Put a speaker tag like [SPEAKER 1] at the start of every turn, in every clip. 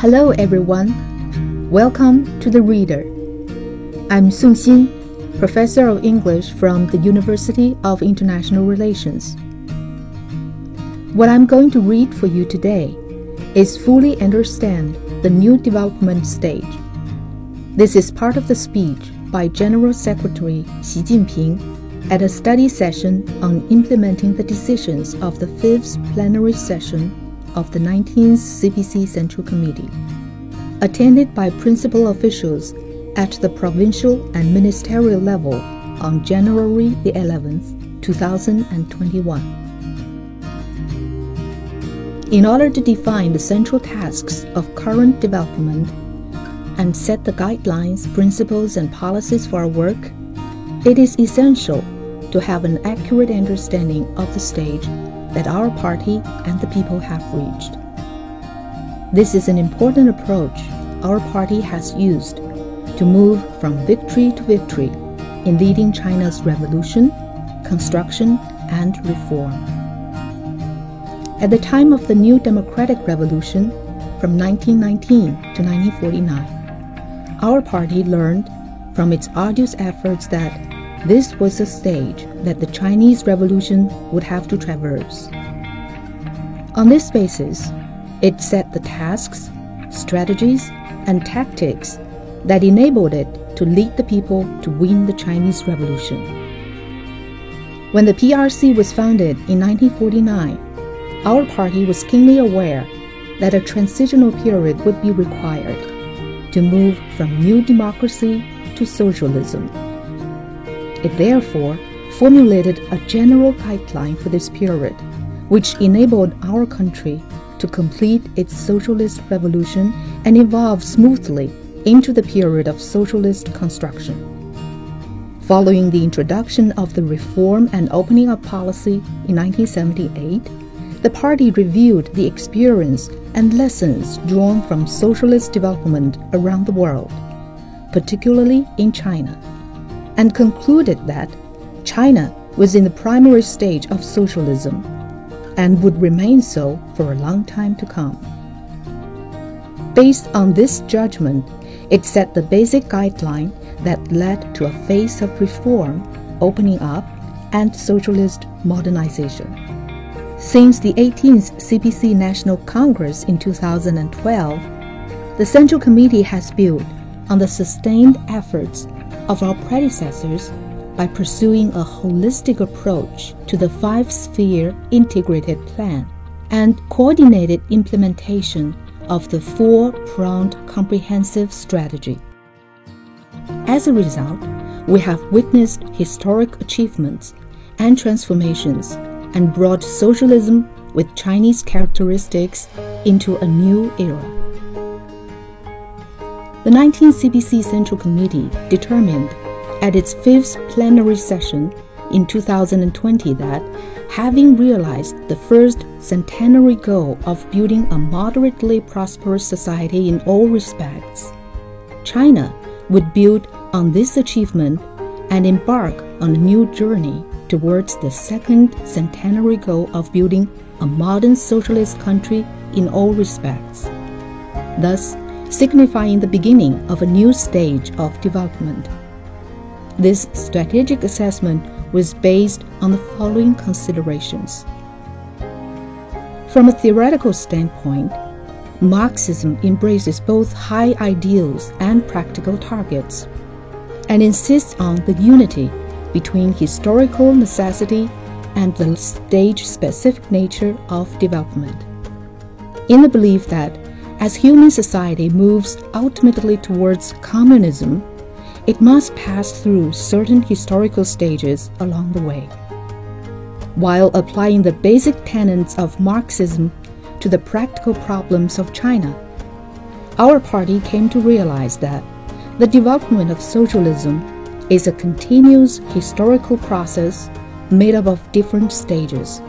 [SPEAKER 1] Hello, everyone. Welcome to The Reader. I'm Song Xin, Professor of English from the University of International Relations. What I'm going to read for you today is Fully Understand the New Development Stage. This is part of the speech by General Secretary Xi Jinping at a study session on implementing the decisions of the fifth plenary session of the 19th CPC Central Committee, attended by principal officials at the provincial and ministerial level on January the 11th, 2021. In order to define the central tasks of current development and set the guidelines, principles, and policies for our work, it is essential to have an accurate understanding of the stage that our party and the people have reached. This is an important approach our party has used to move from victory to victory in leading China's revolution, construction, and reform. At the time of the new democratic revolution from 1919 to 1949, our party learned from its arduous efforts that this was a stage that the Chinese Revolution would have to traverse. On this basis, it set the tasks, strategies, and tactics that enabled it to lead the people to win the Chinese Revolution. When the PRC was founded in 1949, our party was keenly aware that a transitional period would be required to move from new democracy to socialism. It therefore formulated a general guideline for this period, which enabled our country to complete its socialist revolution and evolve smoothly into the period of socialist construction. Following the introduction of the Reform and Opening Up policy in 1978, the party reviewed the experience and lessons drawn from socialist development around the world, particularly in China, and concluded that China was in the primary stage of socialism and would remain so for a long time to come. Based on this judgment, it set the basic guideline that led to a phase of reform, opening up, and socialist modernization. Since the 18th CPC National Congress in 2012, the Central Committee has built on the sustained efforts of our predecessors by pursuing a holistic approach to the five sphere integrated plan and coordinated implementation of the four pronged comprehensive strategy. As a result, we have witnessed historic achievements and transformations and brought socialism with Chinese characteristics into a new era. The 19th CPC Central Committee determined at its fifth plenary session in 2020 that, having realized the first centenary goal of building a moderately prosperous society in all respects, China would build on this achievement and embark on a new journey towards the second centenary goal of building a modern socialist country in all respects, thus signifying the beginning of a new stage of development. This strategic assessment was based on the following considerations. From a theoretical standpoint, Marxism embraces both high ideals and practical targets and insists on the unity between historical necessity and the stage specific nature of development. In the belief that as human society moves ultimately towards communism, it must pass through certain historical stages along the way. While applying the basic tenets of Marxism to the practical problems of China, our party came to realize that the development of socialism is a continuous historical process made up of different stages.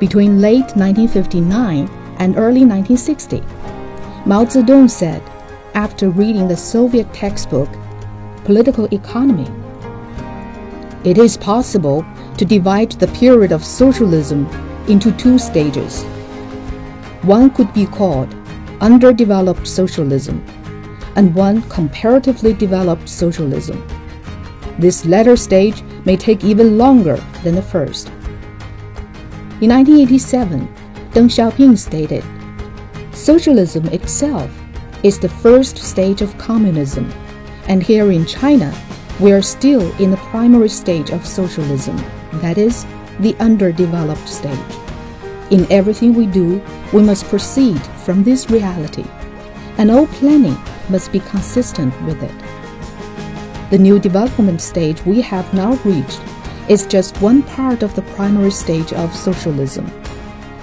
[SPEAKER 1] Between late 1959 and early 1960, Mao Zedong said, after reading the Soviet textbook, Political Economy, it is possible to divide the period of socialism into two stages. One could be called underdeveloped socialism and one comparatively developed socialism. This latter stage may take even longer than the first. In 1987, Deng Xiaoping stated, Socialism itself is the first stage of communism, and here in China, we are still in the primary stage of socialism, that is, the underdeveloped stage. In everything we do, we must proceed from this reality, and all planning must be consistent with it. The new development stage we have now reached is just one part of the primary stage of socialism.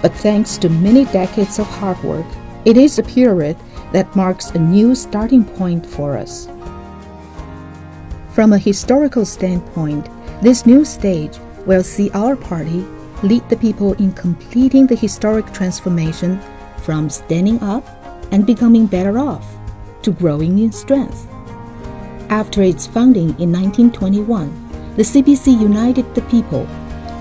[SPEAKER 1] But thanks to many decades of hard work, it is a period that marks a new starting point for us. From a historical standpoint, this new stage will see our party lead the people in completing the historic transformation from standing up and becoming better off to growing in strength. After its founding in 1921, the CPC united the people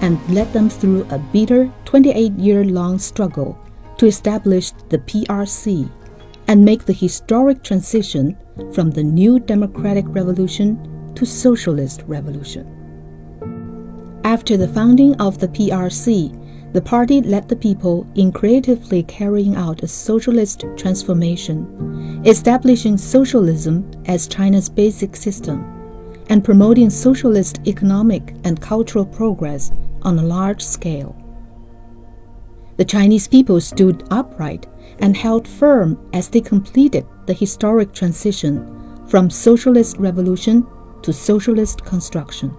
[SPEAKER 1] and led them through a bitter 28 year long struggle to establish the PRC and make the historic transition from the new democratic revolution to socialist revolution. After the founding of the PRC, the party led the people in creatively carrying out a socialist transformation, establishing socialism as China's basic system, and promoting socialist economic and cultural progress on a large scale. The Chinese people stood upright and held firm as they completed the historic transition from socialist revolution to socialist construction.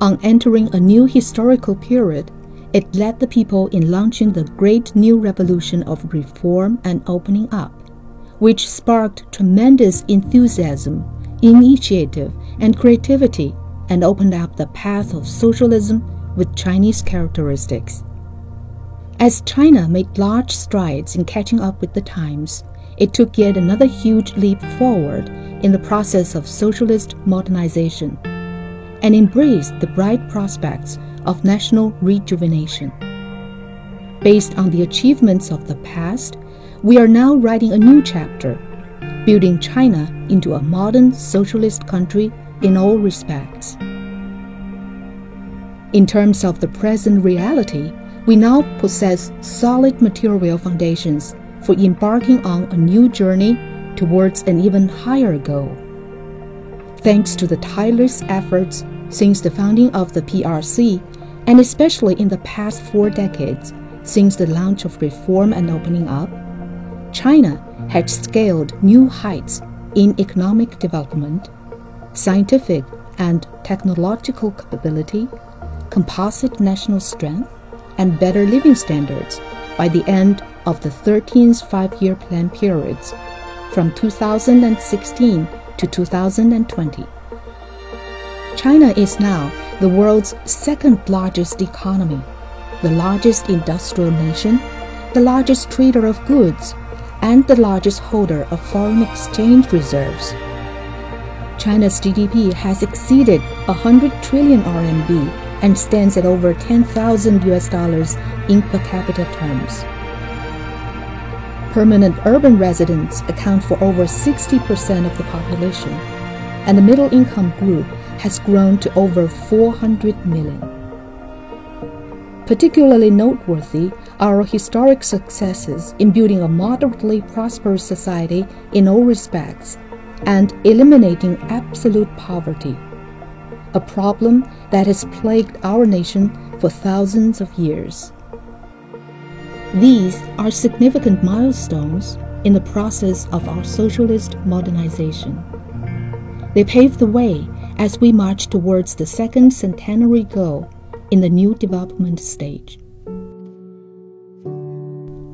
[SPEAKER 1] On entering a new historical period, it led the people in launching the great new revolution of reform and opening up, which sparked tremendous enthusiasm, initiative, and creativity and opened up the path of socialism with Chinese characteristics. As China made large strides in catching up with the times, it took yet another huge leap forward in the process of socialist modernization and embraced the bright prospects of national rejuvenation. Based on the achievements of the past, we are now writing a new chapter, building China into a modern socialist country in all respects. In terms of the present reality, we now possess solid material foundations for embarking on a new journey towards an even higher goal. Thanks to the tireless efforts since the founding of the PRC, and especially in the past four decades since the launch of reform and opening up, China had scaled new heights in economic development, scientific and technological capability, composite national strength, and better living standards by the end of the 13th five year plan periods from 2016 to 2020. China is now the world's second largest economy, the largest industrial nation, the largest trader of goods, and the largest holder of foreign exchange reserves. China's GDP has exceeded 100 trillion RMB and stands at over 10,000 US dollars in per capita terms. Permanent urban residents account for over 60% of the population, and the middle income group has grown to over 400 million. Particularly noteworthy our historic successes in building a moderately prosperous society in all respects and eliminating absolute poverty, a problem that has plagued our nation for thousands of years. These are significant milestones in the process of our socialist modernization. They pave the way as we march towards the second centenary goal in the new development stage.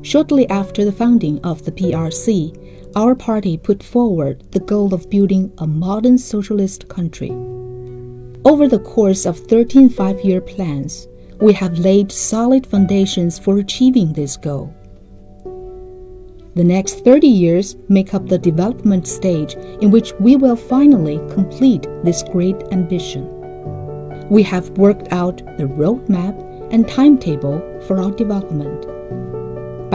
[SPEAKER 1] Shortly after the founding of the PRC, our party put forward the goal of building a modern socialist country. Over the course of 13 five year plans, we have laid solid foundations for achieving this goal. The next 30 years make up the development stage in which we will finally complete this great ambition. We have worked out the roadmap and timetable for our development.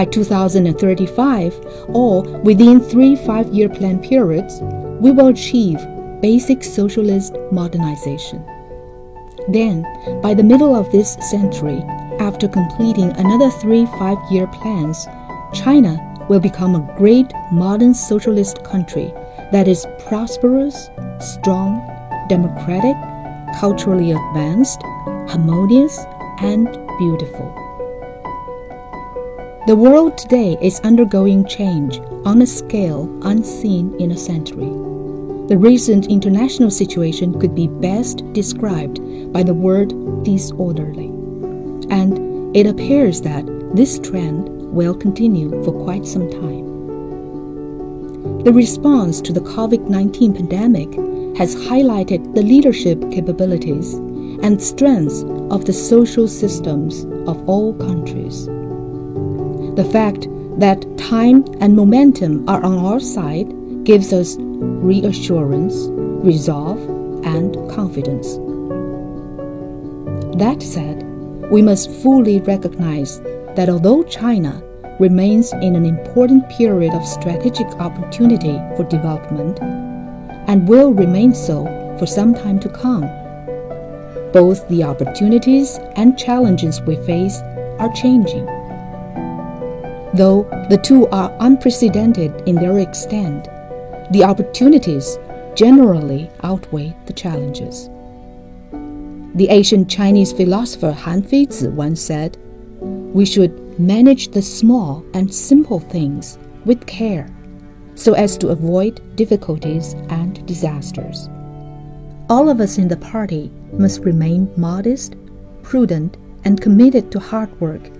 [SPEAKER 1] By 2035, or within three five year plan periods, we will achieve basic socialist modernization. Then, by the middle of this century, after completing another three five year plans, China will become a great modern socialist country that is prosperous, strong, democratic, culturally advanced, harmonious, and beautiful. The world today is undergoing change on a scale unseen in a century. The recent international situation could be best described by the word disorderly. And it appears that this trend will continue for quite some time. The response to the COVID 19 pandemic has highlighted the leadership capabilities and strengths of the social systems of all countries. The fact that time and momentum are on our side gives us reassurance, resolve, and confidence. That said, we must fully recognize that although China remains in an important period of strategic opportunity for development and will remain so for some time to come, both the opportunities and challenges we face are changing. Though the two are unprecedented in their extent, the opportunities generally outweigh the challenges. The ancient Chinese philosopher Han Feizi once said, We should manage the small and simple things with care so as to avoid difficulties and disasters. All of us in the party must remain modest, prudent, and committed to hard work.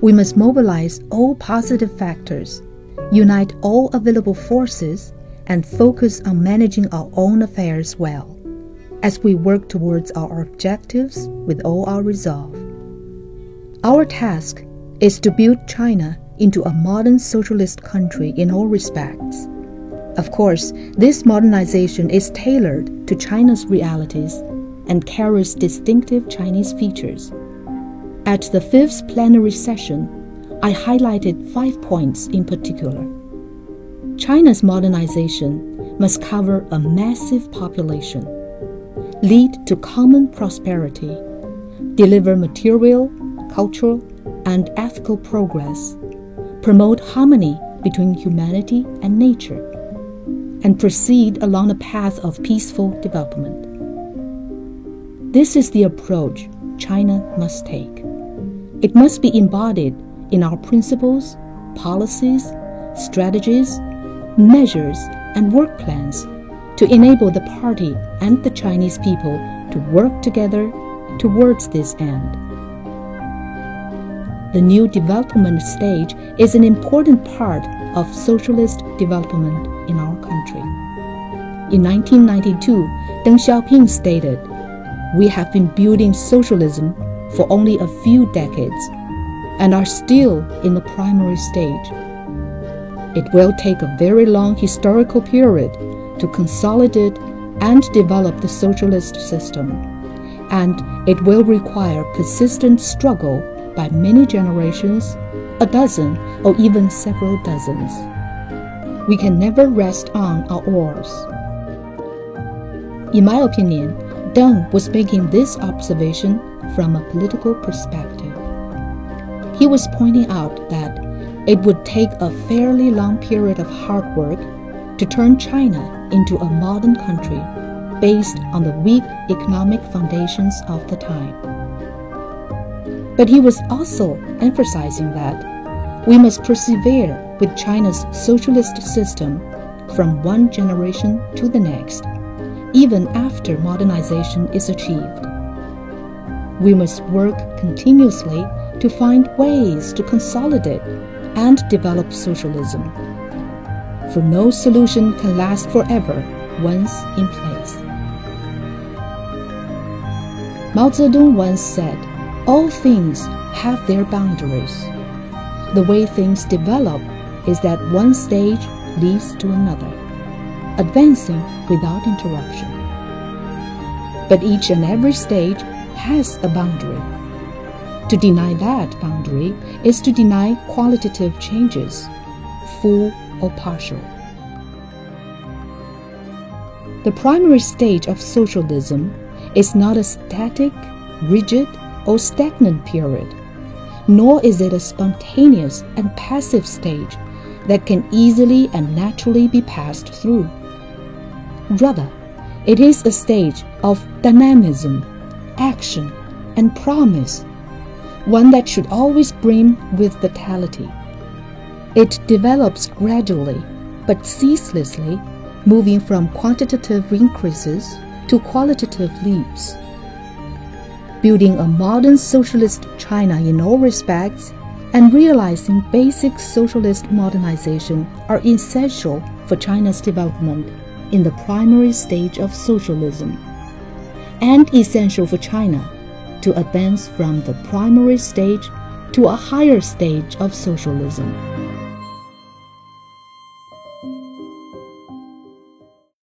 [SPEAKER 1] We must mobilize all positive factors unite all available forces, and focus on managing our own affairs well as we work towards our objectives with all our resolve. Our task is to build China into a modern socialist country in all respects. Of course, this modernization is tailored to China's realities and carries distinctive Chinese features. At the fifth plenary session, I highlighted five points in particular. China's modernization must cover a massive population, lead to common prosperity, deliver material, cultural, and ethical progress, promote harmony between humanity and nature, and proceed along a path of peaceful development. This is the approach China must take. It must be embodied in our principles, policies, strategies, measures, and work plans to enable the party and the Chinese people to work together towards this end. The new development stage is an important part of socialist development in our country. In 1992, Deng Xiaoping stated, We have been building socialism for only a few decades and are still in the primary stage. It will take a very long historical period to consolidate and develop the socialist system, and it will require persistent struggle by many generations, a dozen or even several dozens. We can never rest on our oars. In my opinion, Deng was making this observation from a political perspective. He was pointing out that it would take a fairly long period of hard work to turn China into a modern country based on the weak economic foundations of the time. But he was also emphasizing that we must persevere with China's socialist system from one generation to the next, even after modernization is achieved. We must work continuously to find ways to consolidate and develop socialism. For no solution can last forever once in place. Mao Zedong once said, All things have their boundaries. The way things develop is that one stage leads to another, advancing without interruption. But each and every stage has a boundary To deny that boundary is to deny qualitative changes, full or partial. The primary stage of socialism is not a static, rigid, or stagnant period, nor is it a spontaneous and passive stage that can easily and naturally be passed through. Rather, it is a stage of dynamism, action, and promise, one that should always brim with vitality. It develops gradually but ceaselessly, moving from quantitative increases to qualitative leaps. Building a modern socialist China in all respects and realizing basic socialist modernization are essential for China's development in the primary stage of socialism, and essential for China to advance from the primary stage to a higher stage of socialism.